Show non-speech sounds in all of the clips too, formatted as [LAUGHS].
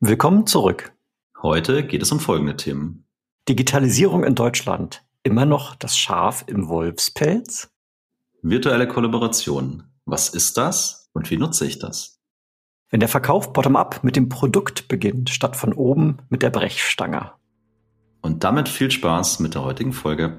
Willkommen zurück. Heute geht es um folgende Themen. Digitalisierung in Deutschland. Immer noch das Schaf im Wolfspelz? Virtuelle Kollaboration. Was ist das und wie nutze ich das? Wenn der Verkauf bottom-up mit dem Produkt beginnt, statt von oben mit der Brechstange. Und damit viel Spaß mit der heutigen Folge.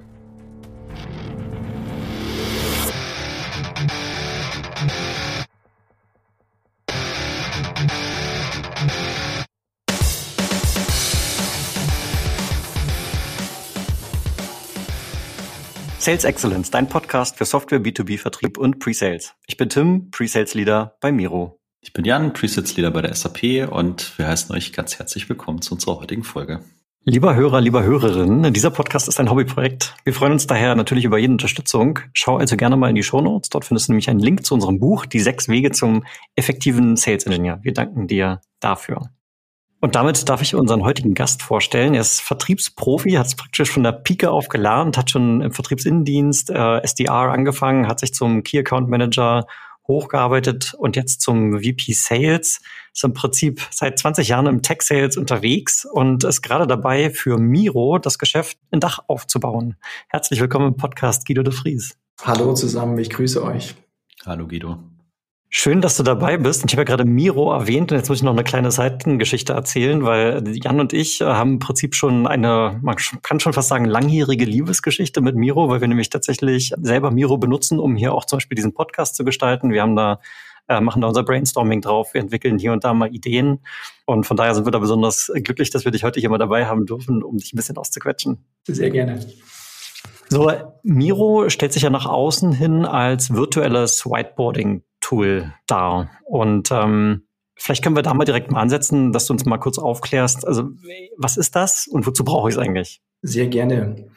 Sales Excellence, dein Podcast für Software B2B Vertrieb und Pre-Sales. Ich bin Tim, Pre-Sales Leader bei Miro. Ich bin Jan, Pre-Sales Leader bei der SAP und wir heißen euch ganz herzlich willkommen zu unserer heutigen Folge. Lieber Hörer, lieber Hörerin, dieser Podcast ist ein Hobbyprojekt. Wir freuen uns daher natürlich über jede Unterstützung. Schau also gerne mal in die Show Notes. Dort findest du nämlich einen Link zu unserem Buch, Die sechs Wege zum effektiven Sales Engineer. Wir danken dir dafür. Und damit darf ich unseren heutigen Gast vorstellen. Er ist Vertriebsprofi, hat es praktisch von der Pike auf gelernt, hat schon im Vertriebsinnendienst äh, SDR angefangen, hat sich zum Key Account Manager hochgearbeitet und jetzt zum VP Sales. Ist im Prinzip seit 20 Jahren im Tech Sales unterwegs und ist gerade dabei, für Miro das Geschäft in Dach aufzubauen. Herzlich willkommen im Podcast, Guido de Vries. Hallo zusammen, ich grüße euch. Hallo Guido. Schön, dass du dabei bist. Ich habe ja gerade Miro erwähnt und jetzt muss ich noch eine kleine Seitengeschichte erzählen, weil Jan und ich haben im Prinzip schon eine, man kann schon fast sagen, langjährige Liebesgeschichte mit Miro, weil wir nämlich tatsächlich selber Miro benutzen, um hier auch zum Beispiel diesen Podcast zu gestalten. Wir haben da äh, machen da unser Brainstorming drauf, wir entwickeln hier und da mal Ideen. Und von daher sind wir da besonders glücklich, dass wir dich heute hier mal dabei haben dürfen, um dich ein bisschen auszuquetschen. Sehr gerne. So, Miro stellt sich ja nach außen hin als virtuelles Whiteboarding Tool dar. Und ähm, vielleicht können wir da mal direkt mal ansetzen, dass du uns mal kurz aufklärst. Also was ist das und wozu brauche ich es eigentlich? Sehr gerne.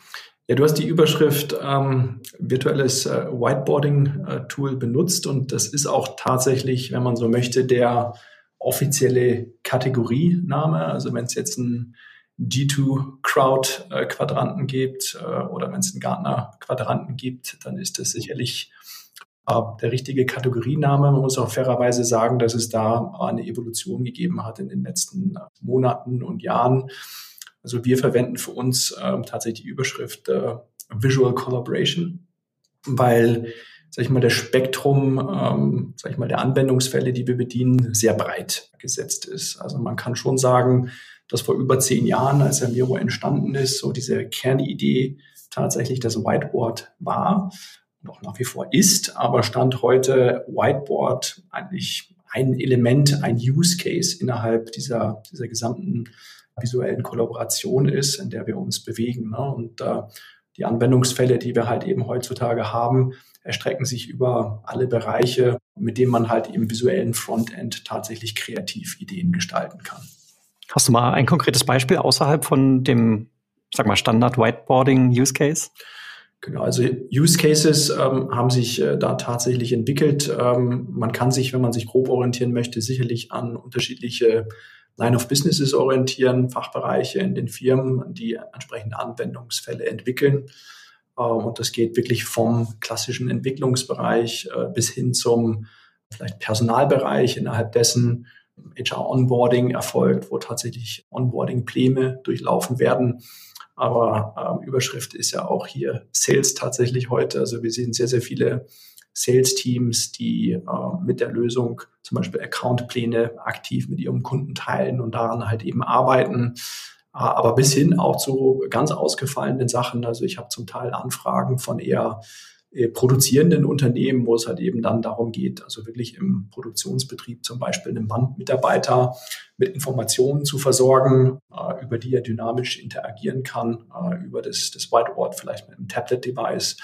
Ja, du hast die Überschrift ähm, virtuelles äh, Whiteboarding-Tool äh, benutzt und das ist auch tatsächlich, wenn man so möchte, der offizielle Kategoriename. Also wenn es jetzt ein G2-Crowd-Quadranten äh, gibt äh, oder wenn es einen Gartner-Quadranten gibt, dann ist das sicherlich der richtige Kategoriename. Man muss auch fairerweise sagen, dass es da eine Evolution gegeben hat in den letzten Monaten und Jahren. Also wir verwenden für uns äh, tatsächlich die Überschrift äh, Visual Collaboration, weil sag ich mal, der Spektrum, ähm, sag ich mal, der Anwendungsfälle, die wir bedienen, sehr breit gesetzt ist. Also man kann schon sagen, dass vor über zehn Jahren, als der Miro entstanden ist, so diese Kernidee tatsächlich das Whiteboard war noch nach wie vor ist, aber Stand heute Whiteboard eigentlich ein Element, ein Use Case innerhalb dieser, dieser gesamten visuellen Kollaboration ist, in der wir uns bewegen. Ne? Und äh, die Anwendungsfälle, die wir halt eben heutzutage haben, erstrecken sich über alle Bereiche, mit denen man halt im visuellen Frontend tatsächlich kreativ Ideen gestalten kann. Hast du mal ein konkretes Beispiel außerhalb von dem, sag mal, Standard Whiteboarding Use Case? Genau, also Use Cases ähm, haben sich äh, da tatsächlich entwickelt. Ähm, man kann sich, wenn man sich grob orientieren möchte, sicherlich an unterschiedliche Line of Businesses orientieren, Fachbereiche in den Firmen, die entsprechende Anwendungsfälle entwickeln. Äh, und das geht wirklich vom klassischen Entwicklungsbereich äh, bis hin zum vielleicht Personalbereich, innerhalb dessen HR Onboarding erfolgt, wo tatsächlich Onboarding-Pläne durchlaufen werden aber ähm, Überschrift ist ja auch hier Sales tatsächlich heute. Also wir sehen sehr, sehr viele Sales-Teams, die äh, mit der Lösung zum Beispiel Account-Pläne aktiv mit ihrem Kunden teilen und daran halt eben arbeiten. Äh, aber bis hin auch zu ganz ausgefallenen Sachen. Also ich habe zum Teil Anfragen von eher produzierenden Unternehmen, wo es halt eben dann darum geht, also wirklich im Produktionsbetrieb zum Beispiel einen Bandmitarbeiter mit Informationen zu versorgen, äh, über die er dynamisch interagieren kann, äh, über das, das Whiteboard, vielleicht mit einem Tablet-Device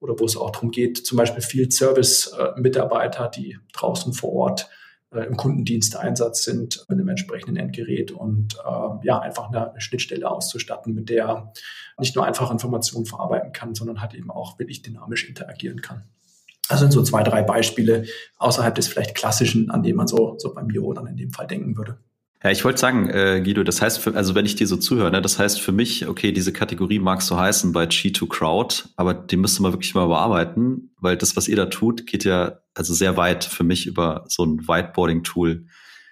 oder wo es auch darum geht, zum Beispiel Field Service-Mitarbeiter, die draußen vor Ort äh, im Kundendiensteinsatz sind mit einem entsprechenden Endgerät und äh, ja, einfach eine, Schnittstelle auszustatten, mit der nicht nur einfach Informationen verarbeiten kann, sondern halt eben auch wirklich dynamisch interagieren kann. Das sind so zwei, drei Beispiele außerhalb des vielleicht klassischen, an dem man so, so beim Büro dann in dem Fall denken würde. Ja, ich wollte sagen, äh, Guido, das heißt, für, also wenn ich dir so zuhöre, ne, das heißt für mich, okay, diese Kategorie mag so heißen bei G2 Crowd, aber die müsste man wirklich mal bearbeiten, weil das, was ihr da tut, geht ja also sehr weit für mich über so ein Whiteboarding-Tool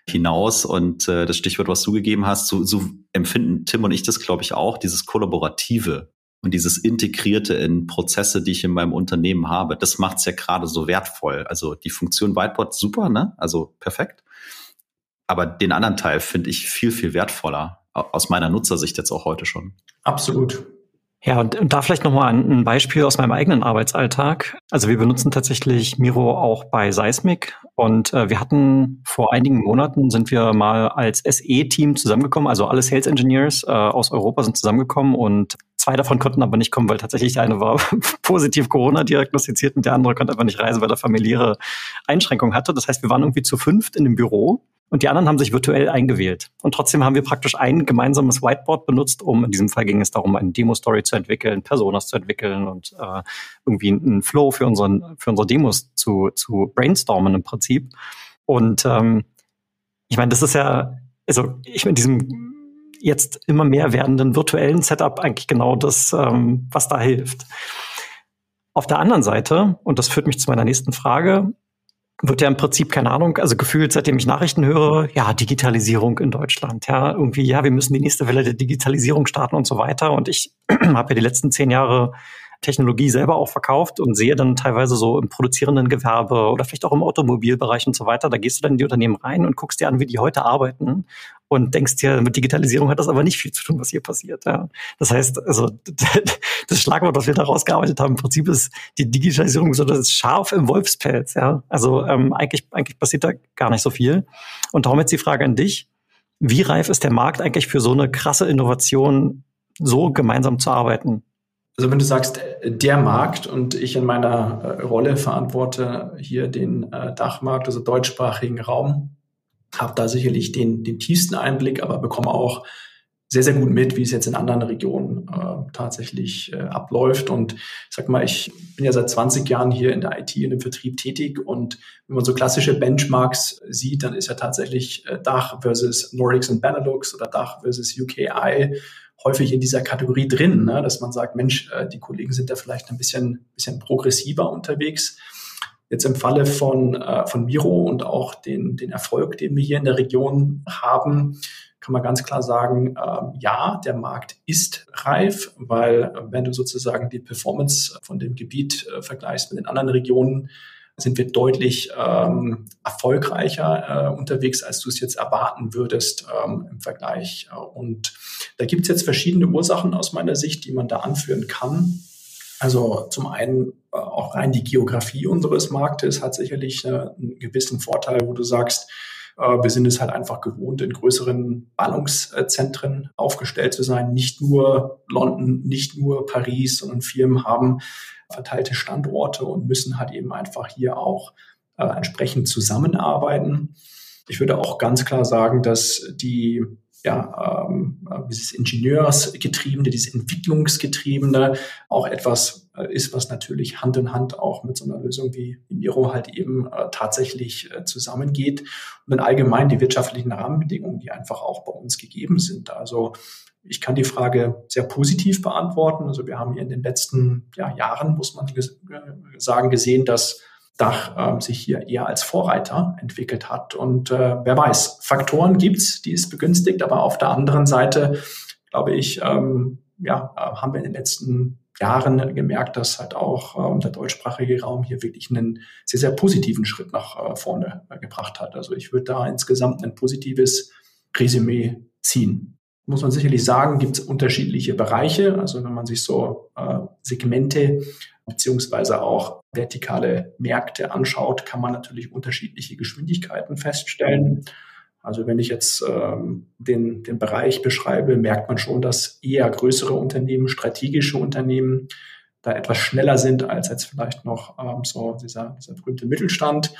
hinaus. Und äh, das Stichwort, was du gegeben hast, so, so empfinden Tim und ich das, glaube ich, auch, dieses Kollaborative und dieses Integrierte in Prozesse, die ich in meinem Unternehmen habe. Das macht es ja gerade so wertvoll. Also die Funktion Whiteboard super, ne? Also perfekt. Aber den anderen Teil finde ich viel, viel wertvoller. Aus meiner Nutzersicht jetzt auch heute schon. Absolut. Ja, und, und da vielleicht nochmal ein, ein Beispiel aus meinem eigenen Arbeitsalltag. Also wir benutzen tatsächlich Miro auch bei Seismic und äh, wir hatten vor einigen Monaten sind wir mal als SE-Team zusammengekommen, also alle Sales Engineers äh, aus Europa sind zusammengekommen und zwei davon konnten aber nicht kommen, weil tatsächlich der eine war [LAUGHS] positiv Corona diagnostiziert und der andere konnte einfach nicht reisen, weil er familiäre Einschränkungen hatte. Das heißt, wir waren irgendwie zu fünft in dem Büro und die anderen haben sich virtuell eingewählt. Und trotzdem haben wir praktisch ein gemeinsames Whiteboard benutzt, um, in diesem Fall ging es darum, eine Demo-Story zu entwickeln, Personas zu entwickeln und äh, irgendwie einen Flow für, unseren, für unsere Demos zu, zu brainstormen im Prinzip. Und ähm, ich meine, das ist ja, also ich mit diesem jetzt immer mehr werdenden virtuellen Setup eigentlich genau das, ähm, was da hilft. Auf der anderen Seite, und das führt mich zu meiner nächsten Frage, wird ja im Prinzip, keine Ahnung, also gefühlt, seitdem ich Nachrichten höre, ja, Digitalisierung in Deutschland, ja, irgendwie, ja, wir müssen die nächste Welle der Digitalisierung starten und so weiter. Und ich [CLEARS THROAT] habe ja die letzten zehn Jahre Technologie selber auch verkauft und sehe dann teilweise so im produzierenden Gewerbe oder vielleicht auch im Automobilbereich und so weiter, da gehst du dann in die Unternehmen rein und guckst dir an, wie die heute arbeiten und denkst dir, mit Digitalisierung hat das aber nicht viel zu tun, was hier passiert. Ja. Das heißt, also [LAUGHS] das Schlagwort, was wir da rausgearbeitet haben, im Prinzip ist die Digitalisierung so das Schaf im Wolfspelz. Ja. Also ähm, eigentlich, eigentlich passiert da gar nicht so viel. Und darum jetzt die Frage an dich. Wie reif ist der Markt eigentlich für so eine krasse Innovation, so gemeinsam zu arbeiten? Also wenn du sagst, der Markt und ich in meiner äh, Rolle verantworte hier den äh, Dachmarkt, also deutschsprachigen Raum, habe da sicherlich den, den tiefsten Einblick, aber bekomme auch sehr, sehr gut mit, wie es jetzt in anderen Regionen äh, tatsächlich äh, abläuft. Und ich sag mal, ich bin ja seit 20 Jahren hier in der IT, in dem Vertrieb tätig. Und wenn man so klassische Benchmarks sieht, dann ist ja tatsächlich äh, Dach versus Nordics und Benelux oder Dach versus UKI häufig in dieser Kategorie drin, ne? dass man sagt, Mensch, äh, die Kollegen sind da vielleicht ein bisschen, bisschen progressiver unterwegs. Jetzt im Falle von, äh, von Miro und auch den, den Erfolg, den wir hier in der Region haben, kann man ganz klar sagen, äh, ja, der Markt ist reif, weil äh, wenn du sozusagen die Performance von dem Gebiet äh, vergleichst mit den anderen Regionen, sind wir deutlich ähm, erfolgreicher äh, unterwegs, als du es jetzt erwarten würdest ähm, im Vergleich. Und da gibt es jetzt verschiedene Ursachen aus meiner Sicht, die man da anführen kann. Also zum einen äh, auch rein die Geografie unseres Marktes hat sicherlich äh, einen gewissen Vorteil, wo du sagst, äh, wir sind es halt einfach gewohnt, in größeren Ballungszentren aufgestellt zu sein. Nicht nur London, nicht nur Paris, sondern Firmen haben verteilte Standorte und müssen halt eben einfach hier auch äh, entsprechend zusammenarbeiten. Ich würde auch ganz klar sagen, dass die ja, ähm, dieses Ingenieursgetriebene, dieses Entwicklungsgetriebene auch etwas äh, ist, was natürlich Hand in Hand auch mit so einer Lösung wie Miro halt eben äh, tatsächlich äh, zusammengeht. Und dann allgemein die wirtschaftlichen Rahmenbedingungen, die einfach auch bei uns gegeben sind. Also ich kann die Frage sehr positiv beantworten. Also wir haben hier in den letzten ja, Jahren, muss man ges äh, sagen, gesehen, dass Dach äh, sich hier eher als Vorreiter entwickelt hat. Und äh, wer weiß, Faktoren gibt's, die es begünstigt, aber auf der anderen Seite, glaube ich, ähm, ja, äh, haben wir in den letzten Jahren gemerkt, dass halt auch ähm, der deutschsprachige Raum hier wirklich einen sehr, sehr positiven Schritt nach äh, vorne äh, gebracht hat. Also ich würde da insgesamt ein positives Resümee ziehen. Muss man sicherlich sagen, gibt es unterschiedliche Bereiche. Also wenn man sich so äh, Segmente beziehungsweise auch vertikale Märkte anschaut, kann man natürlich unterschiedliche Geschwindigkeiten feststellen. Also wenn ich jetzt ähm, den, den Bereich beschreibe, merkt man schon, dass eher größere Unternehmen, strategische Unternehmen da etwas schneller sind als jetzt vielleicht noch ähm, so dieser, dieser berühmte Mittelstand.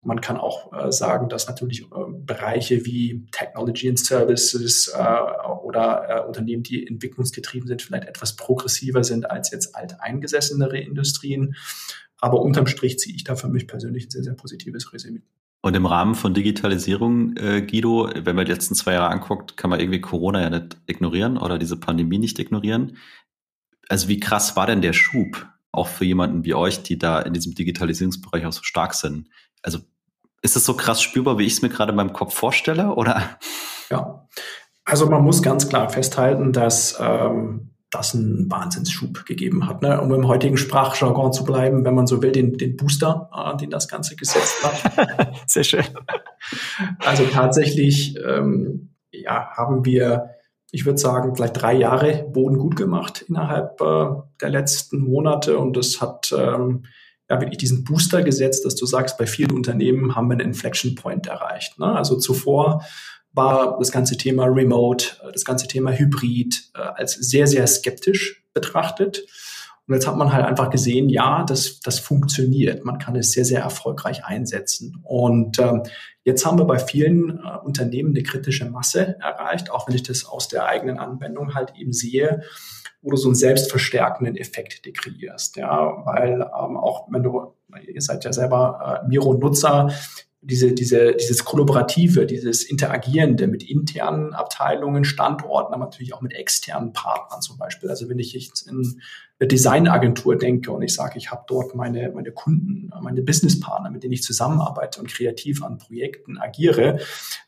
Man kann auch äh, sagen, dass natürlich äh, Bereiche wie Technology and Services äh, oder äh, Unternehmen, die entwicklungsgetrieben sind, vielleicht etwas progressiver sind als jetzt alteingesessenere Industrien. Aber unterm Strich ziehe ich da für mich persönlich ein sehr, sehr positives Resümee. Und im Rahmen von Digitalisierung, äh, Guido, wenn man die letzten zwei Jahre anguckt, kann man irgendwie Corona ja nicht ignorieren oder diese Pandemie nicht ignorieren. Also wie krass war denn der Schub auch für jemanden wie euch, die da in diesem Digitalisierungsbereich auch so stark sind? Also Ist es so krass spürbar, wie ich es mir gerade in meinem Kopf vorstelle, oder? Ja, also man muss ganz klar festhalten, dass ähm, das einen Wahnsinnsschub gegeben hat. Ne? Um im heutigen Sprachjargon zu bleiben, wenn man so will, den, den Booster, äh, den das Ganze gesetzt hat. [LAUGHS] Sehr schön. Also tatsächlich ähm, ja, haben wir, ich würde sagen, vielleicht drei Jahre Boden gut gemacht innerhalb äh, der letzten Monate und das hat ähm, ja wirklich diesen Booster gesetzt, dass du sagst, bei vielen Unternehmen haben wir einen Inflection Point erreicht. Ne? Also zuvor war das ganze Thema Remote, äh, das ganze Thema Hybrid äh, als sehr, sehr skeptisch betrachtet. Und jetzt hat man halt einfach gesehen, ja, das, das funktioniert. Man kann es sehr, sehr erfolgreich einsetzen. Und ähm, jetzt haben wir bei vielen äh, Unternehmen eine kritische Masse erreicht, auch wenn ich das aus der eigenen Anwendung halt eben sehe, wo du so einen selbstverstärkenden Effekt dekreierst. Ja, weil ähm, auch wenn du, ihr seid ja selber äh, Miro-Nutzer, diese, diese, dieses Kollaborative, dieses Interagierende mit internen Abteilungen, Standorten, aber natürlich auch mit externen Partnern zum Beispiel. Also wenn ich jetzt in eine Designagentur denke und ich sage, ich habe dort meine, meine Kunden, meine Businesspartner, mit denen ich zusammenarbeite und kreativ an Projekten agiere,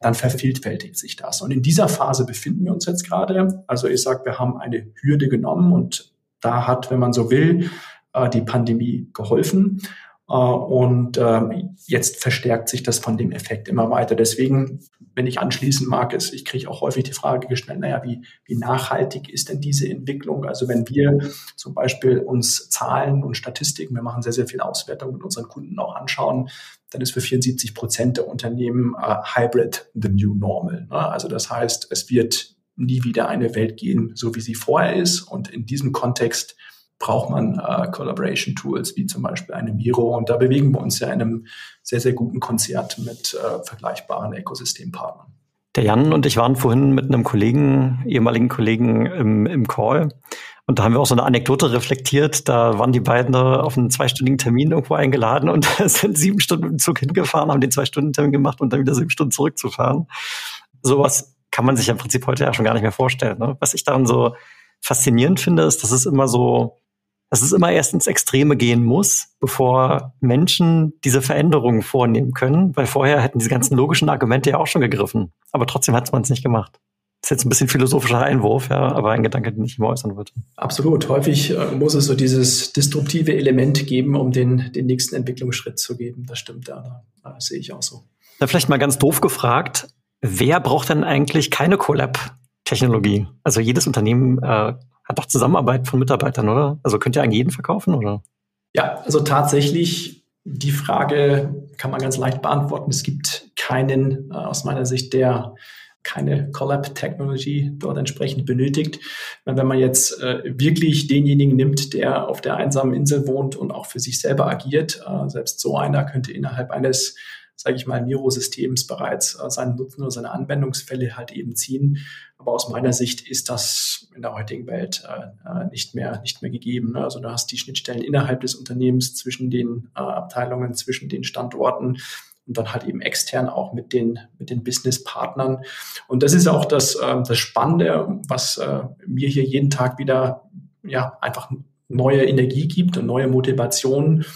dann vervielfältigt sich das. Und in dieser Phase befinden wir uns jetzt gerade. Also ich sage, wir haben eine Hürde genommen und da hat, wenn man so will, äh, die Pandemie geholfen. Äh, und ähm, jetzt verstärkt sich das von dem Effekt immer weiter. Deswegen, wenn ich anschließen mag, ist, ich kriege auch häufig die Frage gestellt, naja, wie, wie nachhaltig ist denn diese Entwicklung? Also wenn wir zum Beispiel uns Zahlen und Statistiken, wir machen sehr, sehr viel Auswertung mit unseren Kunden auch anschauen, dann ist für 74 Prozent der Unternehmen äh, Hybrid the new normal. Ne? Also das heißt, es wird nie wieder eine Welt gehen, so wie sie vorher ist. Und in diesem Kontext braucht man äh, Collaboration Tools wie zum Beispiel eine Miro. Und da bewegen wir uns ja in einem sehr, sehr guten Konzert mit äh, vergleichbaren Ökosystempartnern. Der Jan und ich waren vorhin mit einem Kollegen, ehemaligen Kollegen im, im Call. Und da haben wir auch so eine Anekdote reflektiert. Da waren die beiden auf einen zweistündigen Termin irgendwo eingeladen und [LAUGHS] sind sieben Stunden im Zug hingefahren, haben den Zwei-Stunden-Termin gemacht und dann wieder sieben Stunden zurückzufahren. Sowas kann man sich im Prinzip heute ja schon gar nicht mehr vorstellen. Ne? Was ich daran so faszinierend finde, ist, dass es immer so dass es immer erst ins Extreme gehen muss, bevor Menschen diese Veränderungen vornehmen können, weil vorher hätten diese ganzen logischen Argumente ja auch schon gegriffen. Aber trotzdem hat man es nicht gemacht. Das ist jetzt ein bisschen philosophischer Einwurf, ja, aber ein Gedanke, den ich immer äußern würde. Absolut. Häufig äh, muss es so dieses disruptive Element geben, um den, den nächsten Entwicklungsschritt zu geben. Das stimmt, ja, das sehe ich auch so. Da vielleicht mal ganz doof gefragt, wer braucht denn eigentlich keine Collab-Technologie? Also jedes Unternehmen äh, hat doch Zusammenarbeit von Mitarbeitern, oder? Also könnt ihr an jeden verkaufen, oder? Ja, also tatsächlich, die Frage kann man ganz leicht beantworten. Es gibt keinen, äh, aus meiner Sicht, der keine Collab-Technology dort entsprechend benötigt. Wenn man jetzt äh, wirklich denjenigen nimmt, der auf der einsamen Insel wohnt und auch für sich selber agiert, äh, selbst so einer könnte innerhalb eines sage ich mal, Miro-Systems bereits äh, seinen Nutzen oder seine Anwendungsfälle halt eben ziehen. Aber aus meiner Sicht ist das in der heutigen Welt äh, äh, nicht mehr nicht mehr gegeben. Ne? Also du hast die Schnittstellen innerhalb des Unternehmens zwischen den Abteilungen, zwischen den Standorten und dann halt eben extern auch mit den mit den Business-Partnern. Und das ist auch das das Spannende, was mir hier jeden Tag wieder ja einfach neue Energie gibt und neue Motivation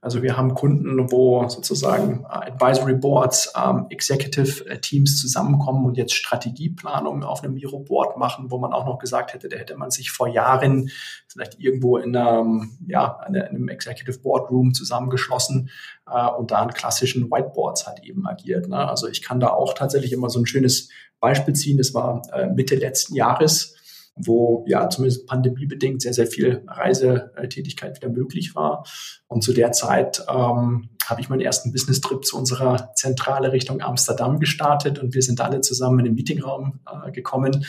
also wir haben Kunden, wo sozusagen äh, Advisory Boards, ähm, Executive äh, Teams zusammenkommen und jetzt Strategieplanung auf einem Miro Board machen, wo man auch noch gesagt hätte, da hätte man sich vor Jahren vielleicht irgendwo in einem, ja, in einem Executive Boardroom zusammengeschlossen äh, und da an klassischen Whiteboards halt eben agiert. Ne? Also ich kann da auch tatsächlich immer so ein schönes Beispiel ziehen. Das war äh, Mitte letzten Jahres wo ja zumindest pandemiebedingt sehr, sehr viel Reisetätigkeit wieder möglich war. Und zu der Zeit ähm, habe ich meinen ersten Business-Trip zu unserer Zentrale Richtung Amsterdam gestartet und wir sind alle zusammen in den Meetingraum äh, gekommen.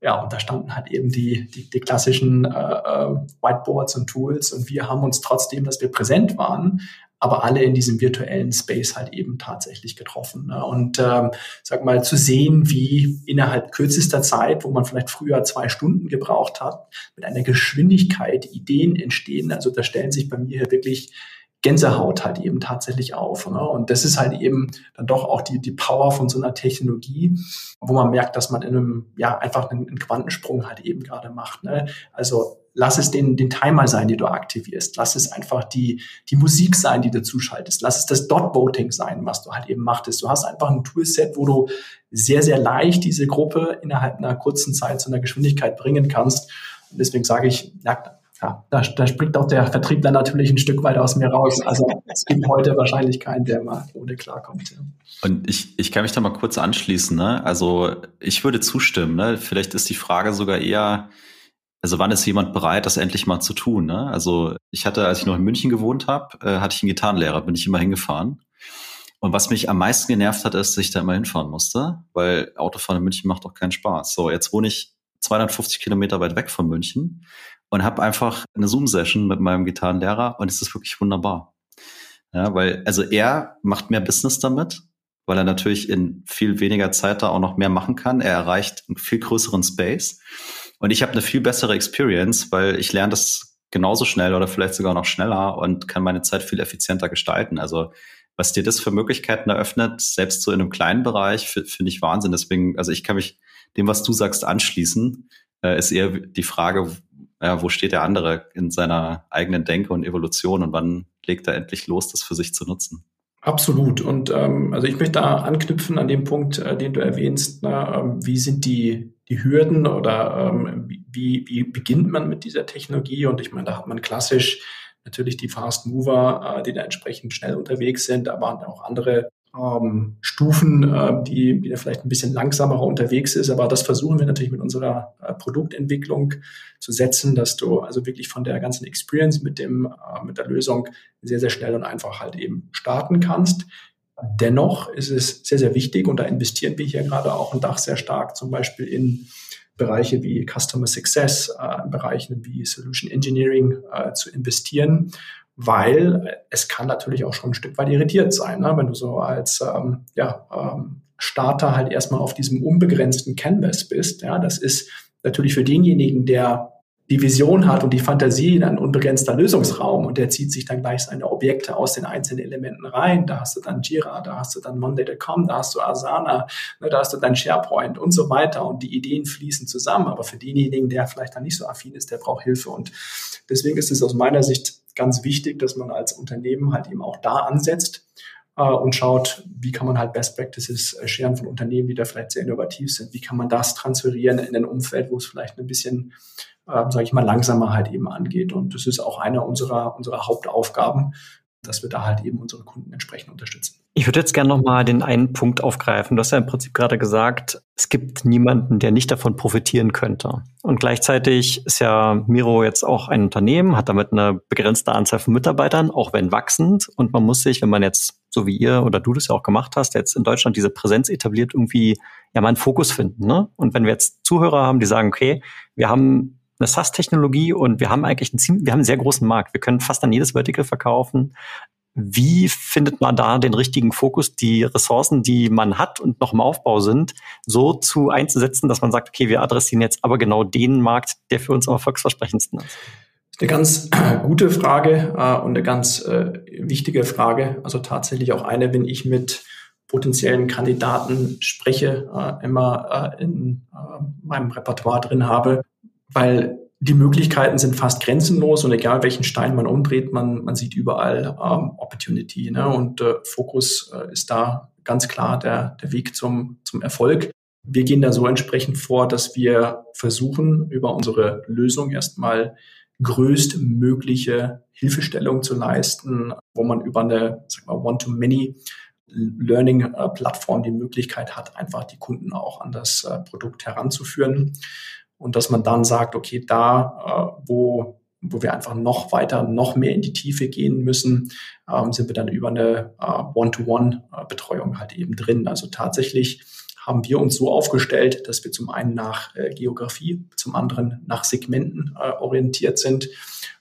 Ja, und da standen halt eben die, die, die klassischen äh, äh Whiteboards und Tools und wir haben uns trotzdem, dass wir präsent waren, aber alle in diesem virtuellen Space halt eben tatsächlich getroffen. Ne? Und ähm, sag mal, zu sehen, wie innerhalb kürzester Zeit, wo man vielleicht früher zwei Stunden gebraucht hat, mit einer Geschwindigkeit Ideen entstehen. Also da stellen sich bei mir wirklich Gänsehaut halt eben tatsächlich auf. Ne? Und das ist halt eben dann doch auch die, die Power von so einer Technologie, wo man merkt, dass man in einem, ja, einfach einen, einen Quantensprung halt eben gerade macht. Ne? Also lass es den, den Timer sein, den du aktivierst. Lass es einfach die, die Musik sein, die du zuschaltest. Lass es das Dot-Voting sein, was du halt eben machtest. Du hast einfach ein Toolset, wo du sehr, sehr leicht diese Gruppe innerhalb einer kurzen Zeit zu einer Geschwindigkeit bringen kannst. Und deswegen sage ich, ja, ja, da, da springt auch der Vertriebler natürlich ein Stück weit aus mir raus. Also es gibt heute wahrscheinlich keinen, der mal ohne klarkommt. Ja. Und ich, ich kann mich da mal kurz anschließen. Ne? Also ich würde zustimmen. Ne? Vielleicht ist die Frage sogar eher, also wann ist jemand bereit, das endlich mal zu tun? Ne? Also ich hatte, als ich noch in München gewohnt habe, äh, hatte ich einen Gitarrenlehrer, bin ich immer hingefahren. Und was mich am meisten genervt hat, ist, dass ich da immer hinfahren musste, weil Autofahren in München macht doch keinen Spaß. So, jetzt wohne ich 250 Kilometer weit weg von München und habe einfach eine Zoom-Session mit meinem Gitarrenlehrer und es ist wirklich wunderbar. Ja, weil, also er macht mehr Business damit, weil er natürlich in viel weniger Zeit da auch noch mehr machen kann. Er erreicht einen viel größeren Space. Und ich habe eine viel bessere Experience, weil ich lerne das genauso schnell oder vielleicht sogar noch schneller und kann meine Zeit viel effizienter gestalten. Also was dir das für Möglichkeiten eröffnet, selbst so in einem kleinen Bereich, finde ich Wahnsinn. Deswegen, also ich kann mich dem, was du sagst, anschließen. Äh, ist eher die Frage, ja, wo steht der andere in seiner eigenen Denke und Evolution und wann legt er endlich los, das für sich zu nutzen? Absolut. Und ähm, also ich möchte da anknüpfen an dem Punkt, äh, den du erwähnst. Na, ähm, wie sind die, die Hürden oder ähm, wie, wie beginnt man mit dieser Technologie? Und ich meine, da hat man klassisch natürlich die Fast Mover, äh, die da entsprechend schnell unterwegs sind, aber auch andere ähm, Stufen, äh, die, die da vielleicht ein bisschen langsamer unterwegs ist. Aber das versuchen wir natürlich mit unserer äh, Produktentwicklung zu setzen, dass du also wirklich von der ganzen Experience mit dem, äh, mit der Lösung sehr, sehr schnell und einfach halt eben starten kannst. Dennoch ist es sehr, sehr wichtig und da investieren wir hier gerade auch ein Dach sehr stark, zum Beispiel in Bereiche wie Customer Success, äh, Bereichen wie Solution Engineering äh, zu investieren weil es kann natürlich auch schon ein Stück weit irritiert sein, ne? wenn du so als ähm, ja, ähm, Starter halt erstmal auf diesem unbegrenzten Canvas bist. Ja, das ist natürlich für denjenigen, der die Vision hat und die Fantasie in ein unbegrenzter Lösungsraum und der zieht sich dann gleich seine Objekte aus den einzelnen Elementen rein. Da hast du dann Jira, da hast du dann Monday.com, da hast du Asana, ne, da hast du dann SharePoint und so weiter und die Ideen fließen zusammen. Aber für denjenigen, der vielleicht dann nicht so affin ist, der braucht Hilfe und deswegen ist es aus meiner Sicht ganz wichtig, dass man als Unternehmen halt eben auch da ansetzt äh, und schaut, wie kann man halt Best Practices äh, scheren von Unternehmen, die da vielleicht sehr innovativ sind. Wie kann man das transferieren in ein Umfeld, wo es vielleicht ein bisschen, äh, sage ich mal, langsamer halt eben angeht. Und das ist auch einer unserer, unserer Hauptaufgaben, dass wir da halt eben unsere Kunden entsprechend unterstützen. Ich würde jetzt gerne nochmal den einen Punkt aufgreifen. Du hast ja im Prinzip gerade gesagt, es gibt niemanden, der nicht davon profitieren könnte. Und gleichzeitig ist ja Miro jetzt auch ein Unternehmen, hat damit eine begrenzte Anzahl von Mitarbeitern, auch wenn wachsend. Und man muss sich, wenn man jetzt, so wie ihr oder du das ja auch gemacht hast, jetzt in Deutschland diese Präsenz etabliert, irgendwie ja mal einen Fokus finden. Ne? Und wenn wir jetzt Zuhörer haben, die sagen, okay, wir haben eine SaaS-Technologie und wir haben eigentlich einen, wir haben einen sehr großen Markt. Wir können fast an jedes Vertical verkaufen. Wie findet man da den richtigen Fokus, die Ressourcen, die man hat und noch im Aufbau sind, so zu einzusetzen, dass man sagt, okay, wir adressieren jetzt aber genau den Markt, der für uns am erfolgsversprechendsten ist eine ganz äh, gute Frage äh, und eine ganz äh, wichtige Frage. Also tatsächlich auch eine, wenn ich mit potenziellen Kandidaten spreche, äh, immer äh, in äh, meinem Repertoire drin habe, weil die Möglichkeiten sind fast grenzenlos und egal welchen Stein man umdreht, man, man sieht überall ähm, Opportunity. Ne? Und äh, Fokus äh, ist da ganz klar der, der Weg zum, zum Erfolg. Wir gehen da so entsprechend vor, dass wir versuchen, über unsere Lösung erstmal größtmögliche Hilfestellung zu leisten, wo man über eine sag mal, One-to-Many Learning-Plattform die Möglichkeit hat, einfach die Kunden auch an das äh, Produkt heranzuführen und dass man dann sagt, okay, da, äh, wo, wo wir einfach noch weiter, noch mehr in die Tiefe gehen müssen, ähm, sind wir dann über eine äh, One-to-One-Betreuung halt eben drin. Also tatsächlich haben wir uns so aufgestellt, dass wir zum einen nach äh, Geografie, zum anderen nach Segmenten äh, orientiert sind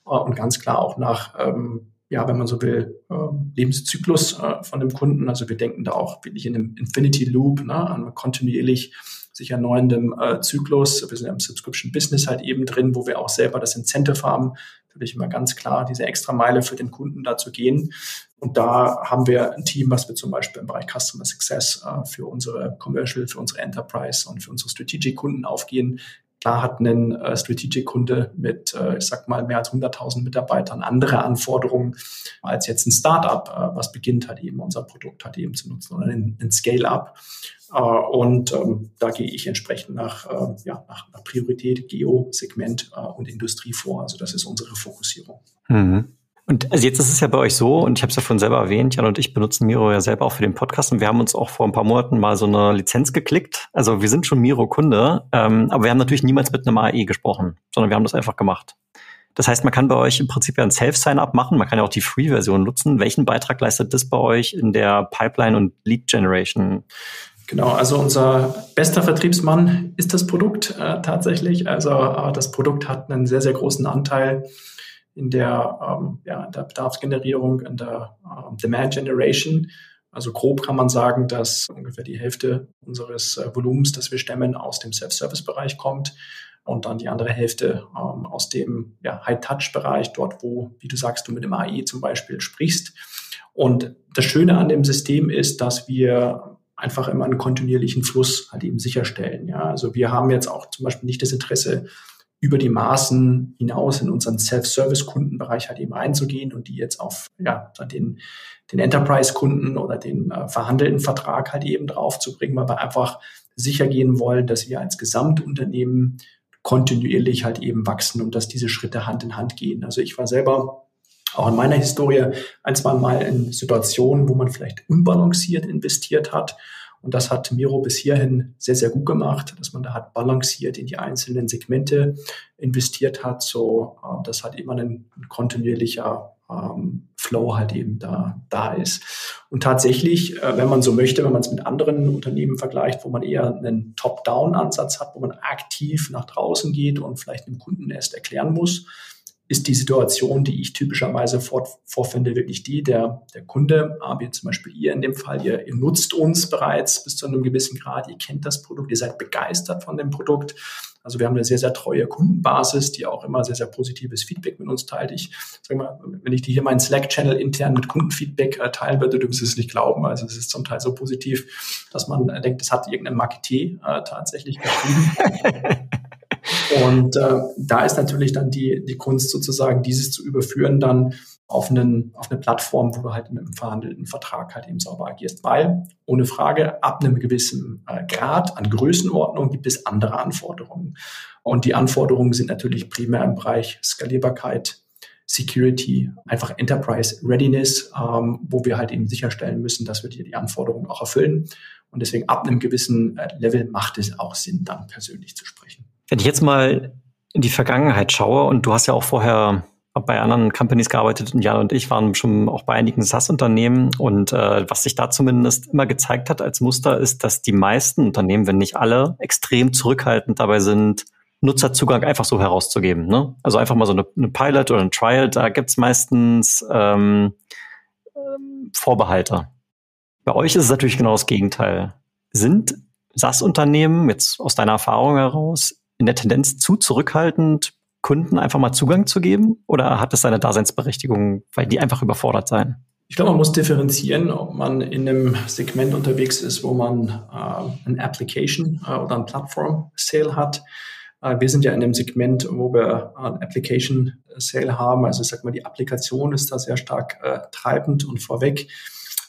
äh, und ganz klar auch nach ähm, ja, wenn man so will, ähm, Lebenszyklus äh, von dem Kunden. Also wir denken da auch wirklich in einem Infinity Loop, ne, an kontinuierlich sich erneuerndem äh, Zyklus. Wir sind im Subscription Business halt eben drin, wo wir auch selber das Incentive haben, natürlich immer ganz klar diese extra Meile für den Kunden da zu gehen. Und da haben wir ein Team, was wir zum Beispiel im Bereich Customer Success äh, für unsere Commercial, für unsere Enterprise und für unsere Strategic Kunden aufgehen, Klar hat ein äh, Strategic-Kunde mit, äh, ich sag mal, mehr als 100.000 Mitarbeitern andere Anforderungen als jetzt ein Startup, äh, was beginnt halt eben unser Produkt halt eben zu nutzen oder ein, Scale-up. Äh, und ähm, da gehe ich entsprechend nach, äh, ja, nach, Priorität, Geo, Segment und Industrie vor. Also das ist unsere Fokussierung. Mhm. Und also jetzt ist es ja bei euch so, und ich habe es ja vorhin selber erwähnt, Jan und ich benutzen Miro ja selber auch für den Podcast und wir haben uns auch vor ein paar Monaten mal so eine Lizenz geklickt. Also wir sind schon Miro-Kunde, ähm, aber wir haben natürlich niemals mit einem AI gesprochen, sondern wir haben das einfach gemacht. Das heißt, man kann bei euch im Prinzip ja ein Self-Sign-up machen, man kann ja auch die Free-Version nutzen. Welchen Beitrag leistet das bei euch in der Pipeline und Lead-Generation? Genau, also unser bester Vertriebsmann ist das Produkt äh, tatsächlich. Also äh, das Produkt hat einen sehr, sehr großen Anteil in der, ähm, ja, der Bedarfsgenerierung, in der ähm, Demand Generation. Also grob kann man sagen, dass ungefähr die Hälfte unseres äh, Volumens, das wir stemmen, aus dem Self-Service-Bereich kommt und dann die andere Hälfte ähm, aus dem ja, High-Touch-Bereich, dort wo, wie du sagst, du mit dem AI zum Beispiel sprichst. Und das Schöne an dem System ist, dass wir einfach immer einen kontinuierlichen Fluss halt eben sicherstellen. Ja, also wir haben jetzt auch zum Beispiel nicht das Interesse, über die Maßen hinaus in unseren Self-Service-Kundenbereich halt eben reinzugehen und die jetzt auf ja, den, den Enterprise-Kunden oder den äh, verhandelten Vertrag halt eben draufzubringen, weil wir einfach sicher gehen wollen, dass wir als Gesamtunternehmen kontinuierlich halt eben wachsen und dass diese Schritte Hand in Hand gehen. Also ich war selber auch in meiner Historie ein, zwei Mal in Situationen, wo man vielleicht unbalanciert investiert hat und das hat Miro bis hierhin sehr, sehr gut gemacht, dass man da hat balanciert in die einzelnen Segmente investiert hat, so äh, dass halt immer ein, ein kontinuierlicher ähm, Flow halt eben da, da ist. Und tatsächlich, äh, wenn man so möchte, wenn man es mit anderen Unternehmen vergleicht, wo man eher einen Top-Down-Ansatz hat, wo man aktiv nach draußen geht und vielleicht dem Kunden erst erklären muss, ist die Situation, die ich typischerweise vor, vorfinde, wirklich die, der, der Kunde, wie zum Beispiel ihr in dem Fall, ihr, ihr nutzt uns bereits bis zu einem gewissen Grad, ihr kennt das Produkt, ihr seid begeistert von dem Produkt. Also wir haben eine sehr, sehr treue Kundenbasis, die auch immer sehr, sehr positives Feedback mit uns teilt. Ich sage mal, wenn ich dir hier meinen Slack-Channel intern mit Kundenfeedback äh, teilen würde, du wirst es nicht glauben. Also es ist zum Teil so positiv, dass man denkt, es hat irgendein Marketing äh, tatsächlich geschrieben. [LAUGHS] Und äh, da ist natürlich dann die, die Kunst sozusagen, dieses zu überführen dann auf, einen, auf eine Plattform, wo du halt mit einem verhandelten Vertrag halt eben sauber agierst. Weil, ohne Frage, ab einem gewissen äh, Grad an Größenordnung gibt es andere Anforderungen. Und die Anforderungen sind natürlich primär im Bereich Skalierbarkeit, Security, einfach Enterprise Readiness, ähm, wo wir halt eben sicherstellen müssen, dass wir die, die Anforderungen auch erfüllen. Und deswegen ab einem gewissen äh, Level macht es auch Sinn, dann persönlich zu sprechen. Wenn ich jetzt mal in die Vergangenheit schaue und du hast ja auch vorher bei anderen Companies gearbeitet und Jan und ich waren schon auch bei einigen SaaS-Unternehmen und äh, was sich da zumindest immer gezeigt hat als Muster ist, dass die meisten Unternehmen, wenn nicht alle, extrem zurückhaltend dabei sind, Nutzerzugang einfach so herauszugeben. Ne? Also einfach mal so eine, eine Pilot oder ein Trial, da gibt's meistens ähm, Vorbehalte. Bei euch ist es natürlich genau das Gegenteil. Sind SaaS-Unternehmen jetzt aus deiner Erfahrung heraus in der Tendenz zu zurückhaltend, Kunden einfach mal Zugang zu geben? Oder hat es seine Daseinsberechtigung, weil die einfach überfordert sein? Ich glaube, man muss differenzieren, ob man in einem Segment unterwegs ist, wo man äh, ein Application äh, oder ein Plattform-Sale hat. Äh, wir sind ja in einem Segment, wo wir ein Application-Sale haben. Also ich sag mal, die Applikation ist da sehr stark äh, treibend und vorweg.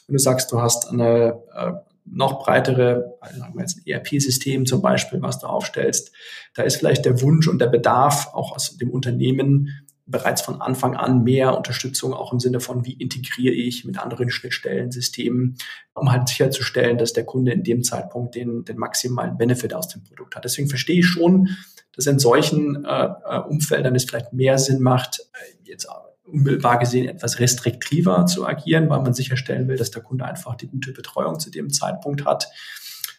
Wenn du sagst, du hast eine äh, noch breitere, also sagen wir jetzt ERP-System zum Beispiel, was du aufstellst, da ist vielleicht der Wunsch und der Bedarf auch aus dem Unternehmen bereits von Anfang an mehr Unterstützung, auch im Sinne von, wie integriere ich mit anderen Schnittstellen, Systemen, um halt sicherzustellen, dass der Kunde in dem Zeitpunkt den, den maximalen Benefit aus dem Produkt hat. Deswegen verstehe ich schon, dass in solchen äh, äh Umfeldern es vielleicht mehr Sinn macht, jetzt unmittelbar gesehen etwas restriktiver zu agieren, weil man sicherstellen will, dass der Kunde einfach die gute Betreuung zu dem Zeitpunkt hat.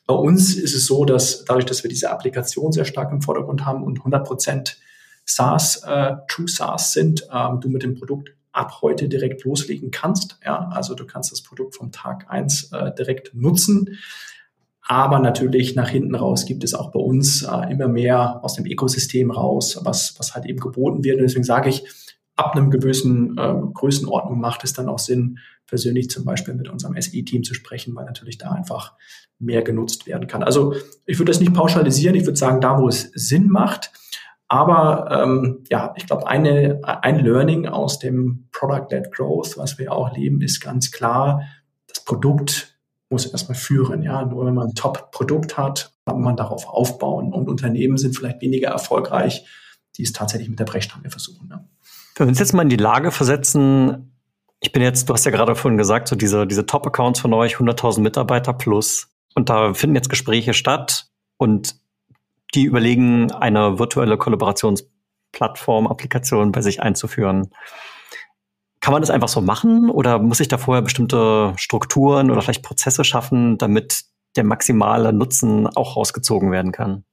Bei uns ist es so, dass dadurch, dass wir diese Applikation sehr stark im Vordergrund haben und 100 Prozent SaaS, äh, True SaaS sind, ähm, du mit dem Produkt ab heute direkt loslegen kannst. Ja, also du kannst das Produkt vom Tag eins äh, direkt nutzen. Aber natürlich nach hinten raus gibt es auch bei uns äh, immer mehr aus dem Ökosystem raus, was, was halt eben geboten wird. Und deswegen sage ich, ab einem gewissen äh, Größenordnung macht es dann auch Sinn, persönlich zum Beispiel mit unserem SE-Team zu sprechen, weil natürlich da einfach mehr genutzt werden kann. Also ich würde das nicht pauschalisieren, ich würde sagen, da wo es Sinn macht. Aber ähm, ja, ich glaube, eine, ein Learning aus dem Product-led Growth, was wir auch leben, ist ganz klar, das Produkt muss erstmal führen. Ja, nur wenn man ein Top-Produkt hat, kann man darauf aufbauen. Und Unternehmen sind vielleicht weniger erfolgreich, die es tatsächlich mit der Brechstange versuchen. Ne? Wenn wir uns jetzt mal in die Lage versetzen, ich bin jetzt, du hast ja gerade vorhin gesagt, so diese, diese Top-Accounts von euch, 100.000 Mitarbeiter plus. Und da finden jetzt Gespräche statt und die überlegen, eine virtuelle Kollaborationsplattform, Applikation bei sich einzuführen. Kann man das einfach so machen oder muss ich da vorher bestimmte Strukturen oder vielleicht Prozesse schaffen, damit der maximale Nutzen auch rausgezogen werden kann?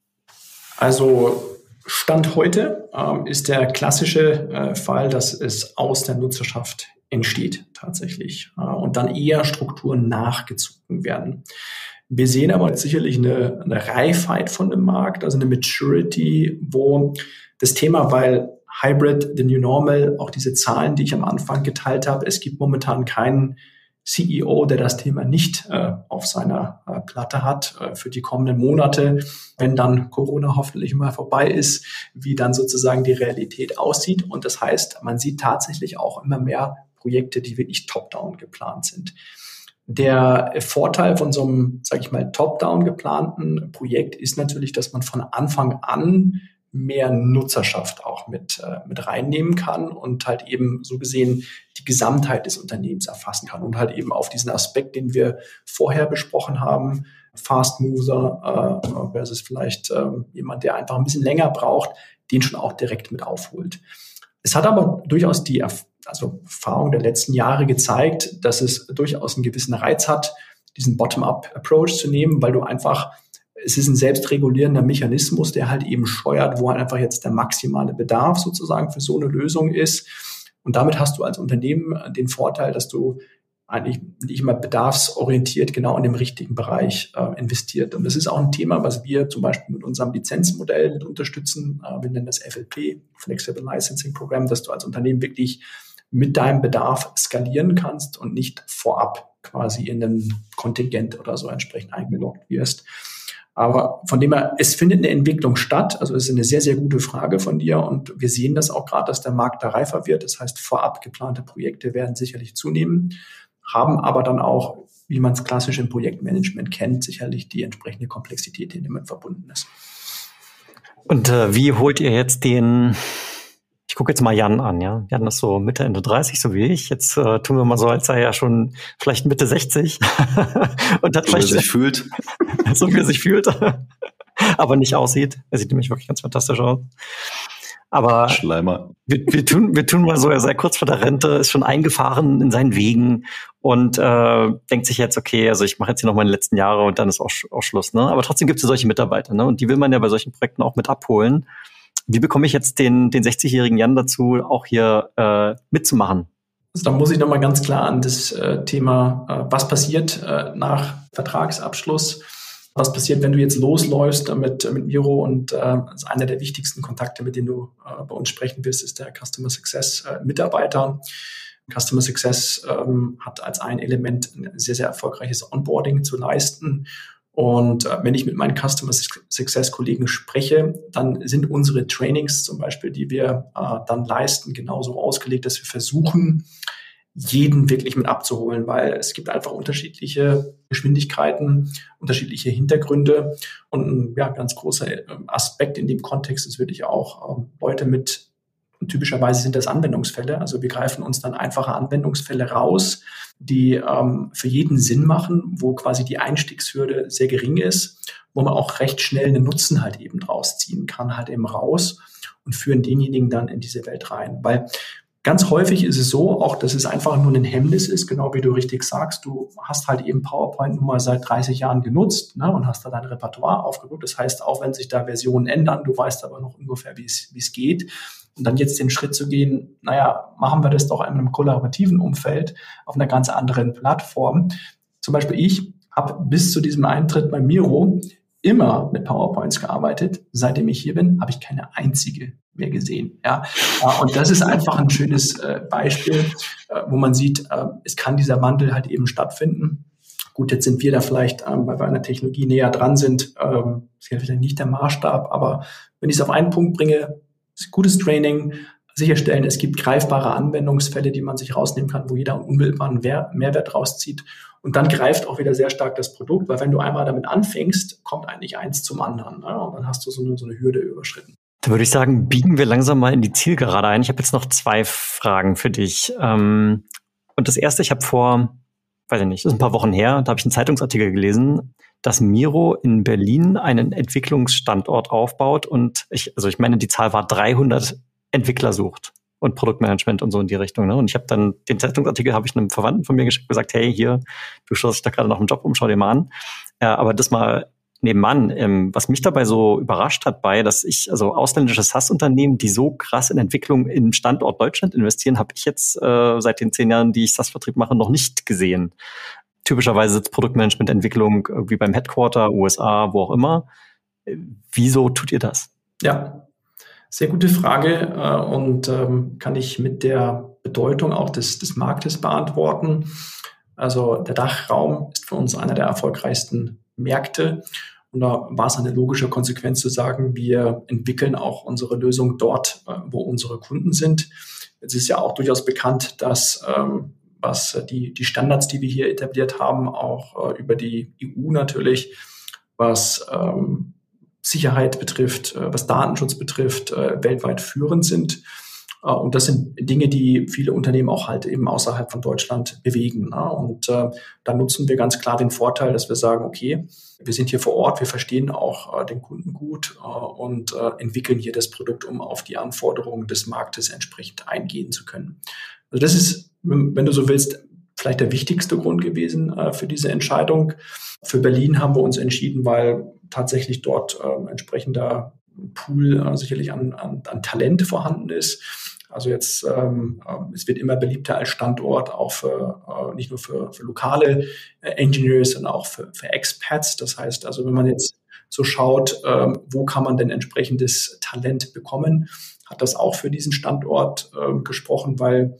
Also Stand heute ähm, ist der klassische äh, Fall, dass es aus der Nutzerschaft entsteht tatsächlich äh, und dann eher Strukturen nachgezogen werden. Wir sehen aber sicherlich eine, eine Reifheit von dem Markt, also eine Maturity, wo das Thema, weil Hybrid, the New Normal, auch diese Zahlen, die ich am Anfang geteilt habe, es gibt momentan keinen CEO, der das Thema nicht äh, auf seiner äh, Platte hat äh, für die kommenden Monate, wenn dann Corona hoffentlich mal vorbei ist, wie dann sozusagen die Realität aussieht. Und das heißt, man sieht tatsächlich auch immer mehr Projekte, die wirklich top-down geplant sind. Der Vorteil von so einem, sage ich mal, top-down geplanten Projekt ist natürlich, dass man von Anfang an mehr Nutzerschaft auch mit, äh, mit reinnehmen kann und halt eben so gesehen die Gesamtheit des Unternehmens erfassen kann und halt eben auf diesen Aspekt, den wir vorher besprochen haben, Fast Mover äh, versus vielleicht äh, jemand, der einfach ein bisschen länger braucht, den schon auch direkt mit aufholt. Es hat aber durchaus die also Erfahrung der letzten Jahre gezeigt, dass es durchaus einen gewissen Reiz hat, diesen Bottom-up-Approach zu nehmen, weil du einfach, es ist ein selbstregulierender Mechanismus, der halt eben steuert, wo halt einfach jetzt der maximale Bedarf sozusagen für so eine Lösung ist. Und damit hast du als Unternehmen den Vorteil, dass du eigentlich nicht immer bedarfsorientiert genau in dem richtigen Bereich äh, investiert. Und das ist auch ein Thema, was wir zum Beispiel mit unserem Lizenzmodell mit unterstützen. Äh, wir nennen das FLP, Flexible Licensing Program, dass du als Unternehmen wirklich mit deinem Bedarf skalieren kannst und nicht vorab quasi in einem Kontingent oder so entsprechend eingeloggt wirst. Aber von dem her, es findet eine Entwicklung statt. Also es ist eine sehr, sehr gute Frage von dir. Und wir sehen das auch gerade, dass der Markt da reifer wird. Das heißt, vorab geplante Projekte werden sicherlich zunehmen, haben aber dann auch, wie man es klassisch im Projektmanagement kennt, sicherlich die entsprechende Komplexität, die damit verbunden ist. Und äh, wie holt ihr jetzt den ich gucke jetzt mal Jan an, ja. Jan ist so Mitte, Ende 30, so wie ich. Jetzt äh, tun wir mal so, als sei er ja schon vielleicht Mitte 60 [LAUGHS] und hat so vielleicht. Wie er sich fühlt. [LAUGHS] so wie er sich fühlt. [LAUGHS] aber nicht aussieht. Er sieht nämlich wirklich ganz fantastisch aus. Aber Schleimer. Wir, wir, tun, wir tun mal so, er sei kurz vor der Rente, ist schon eingefahren in seinen Wegen und äh, denkt sich jetzt, okay, also ich mache jetzt hier noch meine letzten Jahre und dann ist auch, auch Schluss. Ne? Aber trotzdem gibt es ja solche Mitarbeiter, ne? Und die will man ja bei solchen Projekten auch mit abholen. Wie bekomme ich jetzt den, den 60-jährigen Jan dazu, auch hier äh, mitzumachen? Also da muss ich nochmal ganz klar an das äh, Thema, äh, was passiert äh, nach Vertragsabschluss, was passiert, wenn du jetzt losläufst mit, mit Miro und also einer der wichtigsten Kontakte, mit denen du äh, bei uns sprechen wirst, ist der Customer Success äh, Mitarbeiter. Customer Success ähm, hat als ein Element ein sehr, sehr erfolgreiches Onboarding zu leisten und äh, wenn ich mit meinen Customer Success Kollegen spreche, dann sind unsere Trainings zum Beispiel, die wir äh, dann leisten, genauso ausgelegt, dass wir versuchen, jeden wirklich mit abzuholen, weil es gibt einfach unterschiedliche Geschwindigkeiten, unterschiedliche Hintergründe. Und ein ja, ganz großer äh, Aspekt in dem Kontext ist wirklich auch äh, Leute mit und typischerweise sind das Anwendungsfälle. Also wir greifen uns dann einfache Anwendungsfälle raus, die ähm, für jeden Sinn machen, wo quasi die Einstiegshürde sehr gering ist, wo man auch recht schnell einen Nutzen halt eben draus ziehen kann, halt eben raus und führen denjenigen dann in diese Welt rein. Weil Ganz häufig ist es so, auch dass es einfach nur ein Hemmnis ist, genau wie du richtig sagst. Du hast halt eben PowerPoint nun mal seit 30 Jahren genutzt ne, und hast da dein Repertoire aufgeguckt. Das heißt, auch wenn sich da Versionen ändern, du weißt aber noch ungefähr, wie es geht. Und dann jetzt den Schritt zu gehen, naja, machen wir das doch in einem kollaborativen Umfeld auf einer ganz anderen Plattform. Zum Beispiel ich habe bis zu diesem Eintritt bei Miro immer mit PowerPoints gearbeitet. Seitdem ich hier bin, habe ich keine einzige mehr gesehen. Ja, äh, und das ist einfach ein schönes äh, Beispiel, äh, wo man sieht, es kann dieser Wandel halt eben stattfinden. Gut, jetzt sind wir da vielleicht, ähm, weil wir an der Technologie näher dran sind, ähm, ist ja vielleicht nicht der Maßstab, aber wenn ich es auf einen Punkt bringe, gutes Training, sicherstellen, es gibt greifbare Anwendungsfälle, die man sich rausnehmen kann, wo jeder einen Mehrwert rauszieht. Und dann greift auch wieder sehr stark das Produkt, weil wenn du einmal damit anfängst, kommt eigentlich eins zum anderen. Ne? Und dann hast du so eine, so eine Hürde überschritten. Da würde ich sagen, biegen wir langsam mal in die Zielgerade ein. Ich habe jetzt noch zwei Fragen für dich. Ähm, und das erste, ich habe vor, weiß ich nicht, ist ein paar Wochen her, da habe ich einen Zeitungsartikel gelesen, dass Miro in Berlin einen Entwicklungsstandort aufbaut und ich, also ich meine, die Zahl war 300 Entwickler sucht und Produktmanagement und so in die Richtung. Ne? Und ich habe dann den Zeitungsartikel habe ich einem Verwandten von mir geschickt gesagt, hey, hier, du schaust dich da gerade noch einen Job um, schau dir mal an. Ja, aber das mal nebenan, ähm, was mich dabei so überrascht hat bei, dass ich, also ausländische SaaS-Unternehmen, die so krass in Entwicklung im Standort Deutschland investieren, habe ich jetzt äh, seit den zehn Jahren, die ich SaaS-Vertrieb mache, noch nicht gesehen. Typischerweise sitzt Produktmanagement-Entwicklung wie beim Headquarter, USA, wo auch immer. Wieso tut ihr das? Ja, sehr gute Frage äh, und ähm, kann ich mit der Bedeutung auch des, des Marktes beantworten. Also der Dachraum ist für uns einer der erfolgreichsten Märkte. Und da war es eine logische Konsequenz zu sagen, wir entwickeln auch unsere Lösung dort, äh, wo unsere Kunden sind. Es ist ja auch durchaus bekannt, dass ähm, was die, die Standards, die wir hier etabliert haben, auch äh, über die EU natürlich, was ähm, Sicherheit betrifft, äh, was Datenschutz betrifft, äh, weltweit führend sind. Äh, und das sind Dinge, die viele Unternehmen auch halt eben außerhalb von Deutschland bewegen. Ne? Und da nutzen wir ganz klar den Vorteil, dass wir sagen, okay, wir sind hier vor Ort, wir verstehen auch den Kunden gut und entwickeln hier das Produkt, um auf die Anforderungen des Marktes entsprechend eingehen zu können. Also das ist, wenn du so willst, vielleicht der wichtigste Grund gewesen für diese Entscheidung. Für Berlin haben wir uns entschieden, weil tatsächlich dort ähm, entsprechender Pool äh, sicherlich an, an, an Talente vorhanden ist. Also jetzt, ähm, äh, es wird immer beliebter als Standort, auch für, äh, nicht nur für, für lokale äh, Engineers, sondern auch für, für Expats. Das heißt also, wenn man jetzt so schaut, ähm, wo kann man denn entsprechendes Talent bekommen, hat das auch für diesen Standort äh, gesprochen, weil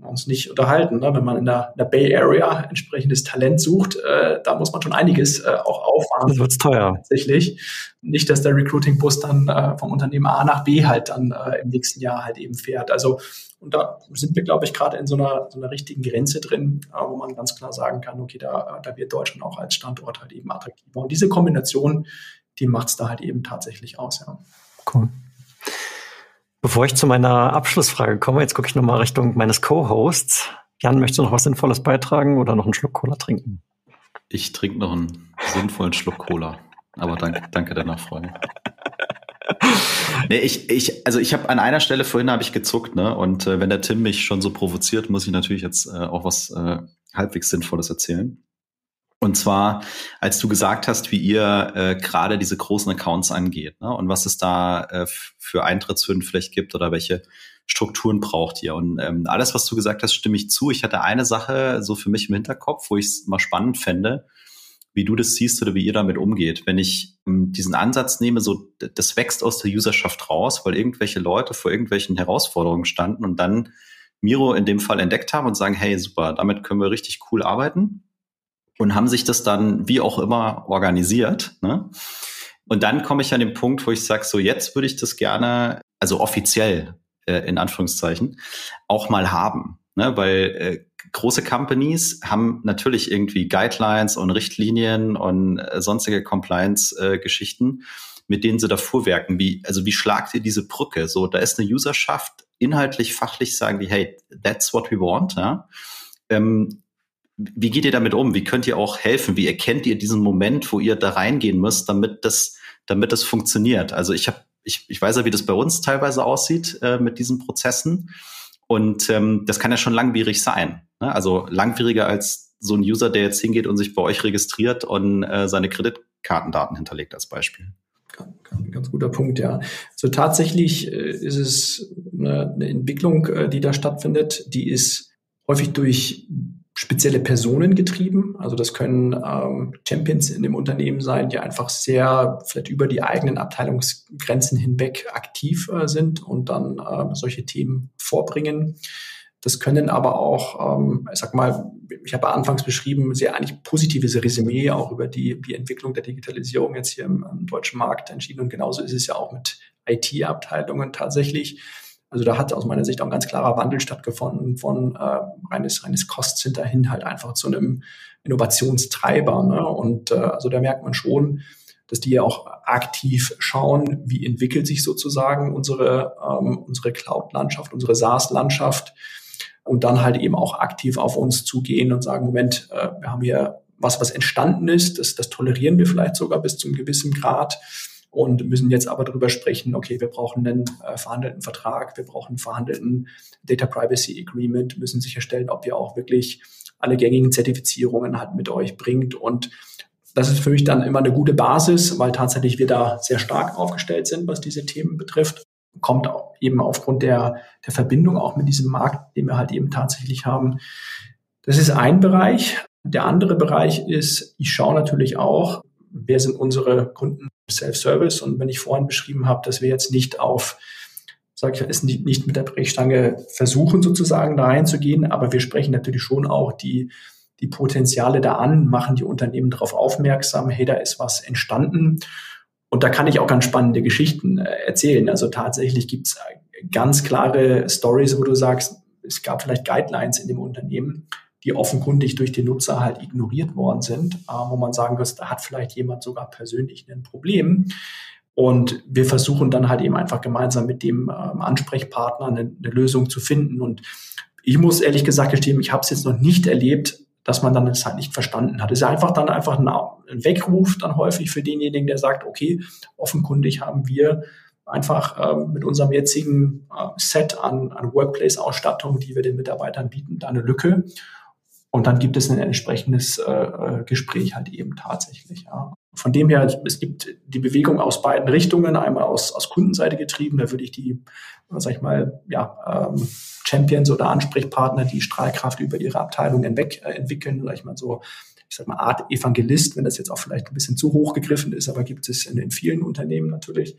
uns nicht unterhalten. Ne? Wenn man in der, in der, Bay Area entsprechendes Talent sucht, äh, da muss man schon einiges äh, auch auffahren. Das wird teuer. Tatsächlich. Nicht, dass der Recruiting-Bus dann äh, vom Unternehmen A nach B halt dann äh, im nächsten Jahr halt eben fährt. Also, und da sind wir, glaube ich, gerade in so einer, so einer richtigen Grenze drin, äh, wo man ganz klar sagen kann, okay, da, da wird Deutschland auch als Standort halt eben attraktiver. Und diese Kombination, die macht es da halt eben tatsächlich aus, ja. Cool. Bevor ich zu meiner Abschlussfrage komme, jetzt gucke ich nochmal Richtung meines Co-Hosts. Jan, möchtest du noch was Sinnvolles beitragen oder noch einen Schluck Cola trinken? Ich trinke noch einen sinnvollen Schluck Cola. Aber danke, danke der Nachfrage. nee, ich, ich, also ich habe an einer Stelle vorhin habe ich gezuckt, ne? Und äh, wenn der Tim mich schon so provoziert, muss ich natürlich jetzt äh, auch was äh, halbwegs Sinnvolles erzählen. Und zwar, als du gesagt hast, wie ihr äh, gerade diese großen Accounts angeht ne? und was es da äh, für Eintrittshürden vielleicht gibt oder welche Strukturen braucht ihr. Und ähm, alles, was du gesagt hast, stimme ich zu. Ich hatte eine Sache so für mich im Hinterkopf, wo ich es mal spannend fände, wie du das siehst oder wie ihr damit umgeht. Wenn ich ähm, diesen Ansatz nehme, so das wächst aus der Userschaft raus, weil irgendwelche Leute vor irgendwelchen Herausforderungen standen und dann Miro in dem Fall entdeckt haben und sagen, hey, super, damit können wir richtig cool arbeiten und haben sich das dann wie auch immer organisiert. Ne? Und dann komme ich an den Punkt, wo ich sage, so jetzt würde ich das gerne, also offiziell äh, in Anführungszeichen, auch mal haben. Ne? Weil äh, große Companies haben natürlich irgendwie Guidelines und Richtlinien und äh, sonstige Compliance-Geschichten, äh, mit denen sie da vorwerken. Wie, also wie schlagt ihr diese Brücke? So, da ist eine Userschaft, inhaltlich, fachlich sagen die, hey, that's what we want. Ja? Ähm, wie geht ihr damit um? Wie könnt ihr auch helfen? Wie erkennt ihr diesen Moment, wo ihr da reingehen müsst, damit das, damit das funktioniert? Also ich habe, ich, ich weiß ja, wie das bei uns teilweise aussieht äh, mit diesen Prozessen. Und ähm, das kann ja schon langwierig sein. Ne? Also langwieriger als so ein User, der jetzt hingeht und sich bei euch registriert und äh, seine Kreditkartendaten hinterlegt als Beispiel. Ganz guter Punkt, ja. So also tatsächlich äh, ist es eine, eine Entwicklung, äh, die da stattfindet, die ist häufig durch spezielle Personen getrieben. Also das können ähm, Champions in dem Unternehmen sein, die einfach sehr vielleicht über die eigenen Abteilungsgrenzen hinweg aktiv äh, sind und dann äh, solche Themen vorbringen. Das können aber auch, ähm, ich sag mal, ich habe anfangs beschrieben, sehr eigentlich positives Resümee auch über die, die Entwicklung der Digitalisierung jetzt hier im, im deutschen Markt entschieden. Und genauso ist es ja auch mit IT-Abteilungen tatsächlich. Also da hat aus meiner Sicht auch ein ganz klarer Wandel stattgefunden von äh, reines, reines Cost-Center hin halt einfach zu einem Innovationstreiber. Ne? Und äh, also da merkt man schon, dass die ja auch aktiv schauen, wie entwickelt sich sozusagen unsere, ähm, unsere Cloud-Landschaft, unsere SaaS-Landschaft und dann halt eben auch aktiv auf uns zugehen und sagen, Moment, äh, wir haben hier was, was entstanden ist, das, das tolerieren wir vielleicht sogar bis zu einem gewissen Grad und müssen jetzt aber darüber sprechen, okay, wir brauchen einen äh, verhandelten Vertrag, wir brauchen einen verhandelten Data Privacy Agreement, müssen sicherstellen, ob wir auch wirklich alle gängigen Zertifizierungen halt mit euch bringt und das ist für mich dann immer eine gute Basis, weil tatsächlich wir da sehr stark aufgestellt sind, was diese Themen betrifft. Kommt eben aufgrund der, der Verbindung auch mit diesem Markt, den wir halt eben tatsächlich haben. Das ist ein Bereich. Der andere Bereich ist, ich schaue natürlich auch, wer sind unsere Kunden Self-Service. Und wenn ich vorhin beschrieben habe, dass wir jetzt nicht auf, sage ich, es nicht, nicht mit der Brechstange versuchen, sozusagen da reinzugehen, aber wir sprechen natürlich schon auch die, die Potenziale da an, machen die Unternehmen darauf aufmerksam, hey, da ist was entstanden. Und da kann ich auch ganz spannende Geschichten äh, erzählen. Also tatsächlich gibt es ganz klare Stories, wo du sagst, es gab vielleicht Guidelines in dem Unternehmen, die offenkundig durch die Nutzer halt ignoriert worden sind, äh, wo man sagen muss, da hat vielleicht jemand sogar persönlich ein Problem. Und wir versuchen dann halt eben einfach gemeinsam mit dem ähm, Ansprechpartner eine, eine, Lösung zu finden. Und ich muss ehrlich gesagt gestehen, ich habe es jetzt noch nicht erlebt, dass man dann das halt nicht verstanden hat. Es ist einfach dann einfach ein, ein Weckruf dann häufig für denjenigen, der sagt, okay, offenkundig haben wir einfach ähm, mit unserem jetzigen äh, Set an, an Workplace-Ausstattung, die wir den Mitarbeitern bieten, da eine Lücke. Und dann gibt es ein entsprechendes äh, äh, Gespräch halt eben tatsächlich. Ja. Von dem her, es gibt die Bewegung aus beiden Richtungen, einmal aus, aus Kundenseite getrieben, da würde ich die, sag ich mal, ja, ähm, Champions oder Ansprechpartner, die Strahlkraft über ihre Abteilung hinweg äh, entwickeln, sag ich mal so, ich sag mal Art Evangelist, wenn das jetzt auch vielleicht ein bisschen zu hoch gegriffen ist, aber gibt es in, in vielen Unternehmen natürlich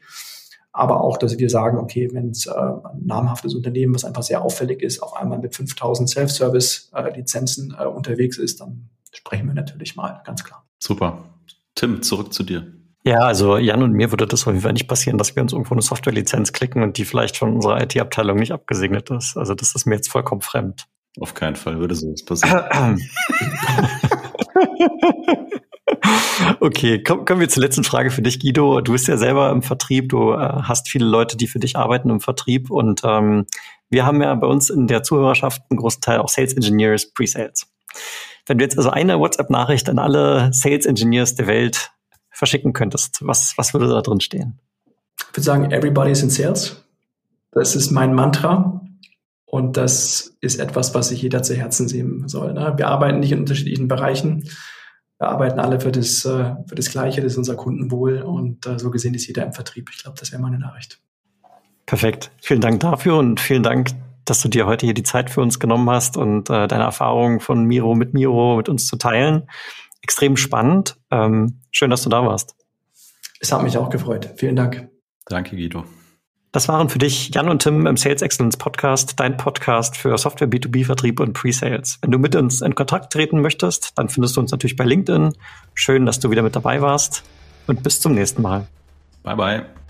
aber auch, dass wir sagen, okay, wenn es äh, ein namhaftes Unternehmen, was einfach sehr auffällig ist, auf einmal mit 5000 Self-Service-Lizenzen äh, unterwegs ist, dann sprechen wir natürlich mal, ganz klar. Super. Tim, zurück zu dir. Ja, also Jan und mir würde das auf jeden Fall nicht passieren, dass wir uns irgendwo eine Software-Lizenz klicken und die vielleicht von unserer IT-Abteilung nicht abgesegnet ist. Also das ist mir jetzt vollkommen fremd. Auf keinen Fall würde sowas passieren. [LAUGHS] Okay, komm, kommen wir zur letzten Frage für dich, Guido. Du bist ja selber im Vertrieb, du äh, hast viele Leute, die für dich arbeiten im Vertrieb und ähm, wir haben ja bei uns in der Zuhörerschaft einen großen Teil auch Sales Engineers, Pre-Sales. Wenn du jetzt also eine WhatsApp-Nachricht an alle Sales Engineers der Welt verschicken könntest, was, was würde da drin stehen? Ich würde sagen, everybody is in sales. Das ist mein Mantra. Und das ist etwas, was sich jeder zu Herzen sehen soll. Ne? Wir arbeiten nicht in unterschiedlichen Bereichen wir arbeiten alle für das, äh, für das Gleiche, das ist unser Kundenwohl und äh, so gesehen ist jeder im Vertrieb. Ich glaube, das wäre meine Nachricht. Perfekt. Vielen Dank dafür und vielen Dank, dass du dir heute hier die Zeit für uns genommen hast und äh, deine Erfahrungen von Miro mit Miro mit uns zu teilen. Extrem spannend. Ähm, schön, dass du da warst. Es hat mich auch gefreut. Vielen Dank. Danke, Guido. Das waren für dich Jan und Tim im Sales Excellence Podcast, dein Podcast für Software B2B Vertrieb und Pre-Sales. Wenn du mit uns in Kontakt treten möchtest, dann findest du uns natürlich bei LinkedIn. Schön, dass du wieder mit dabei warst und bis zum nächsten Mal. Bye bye.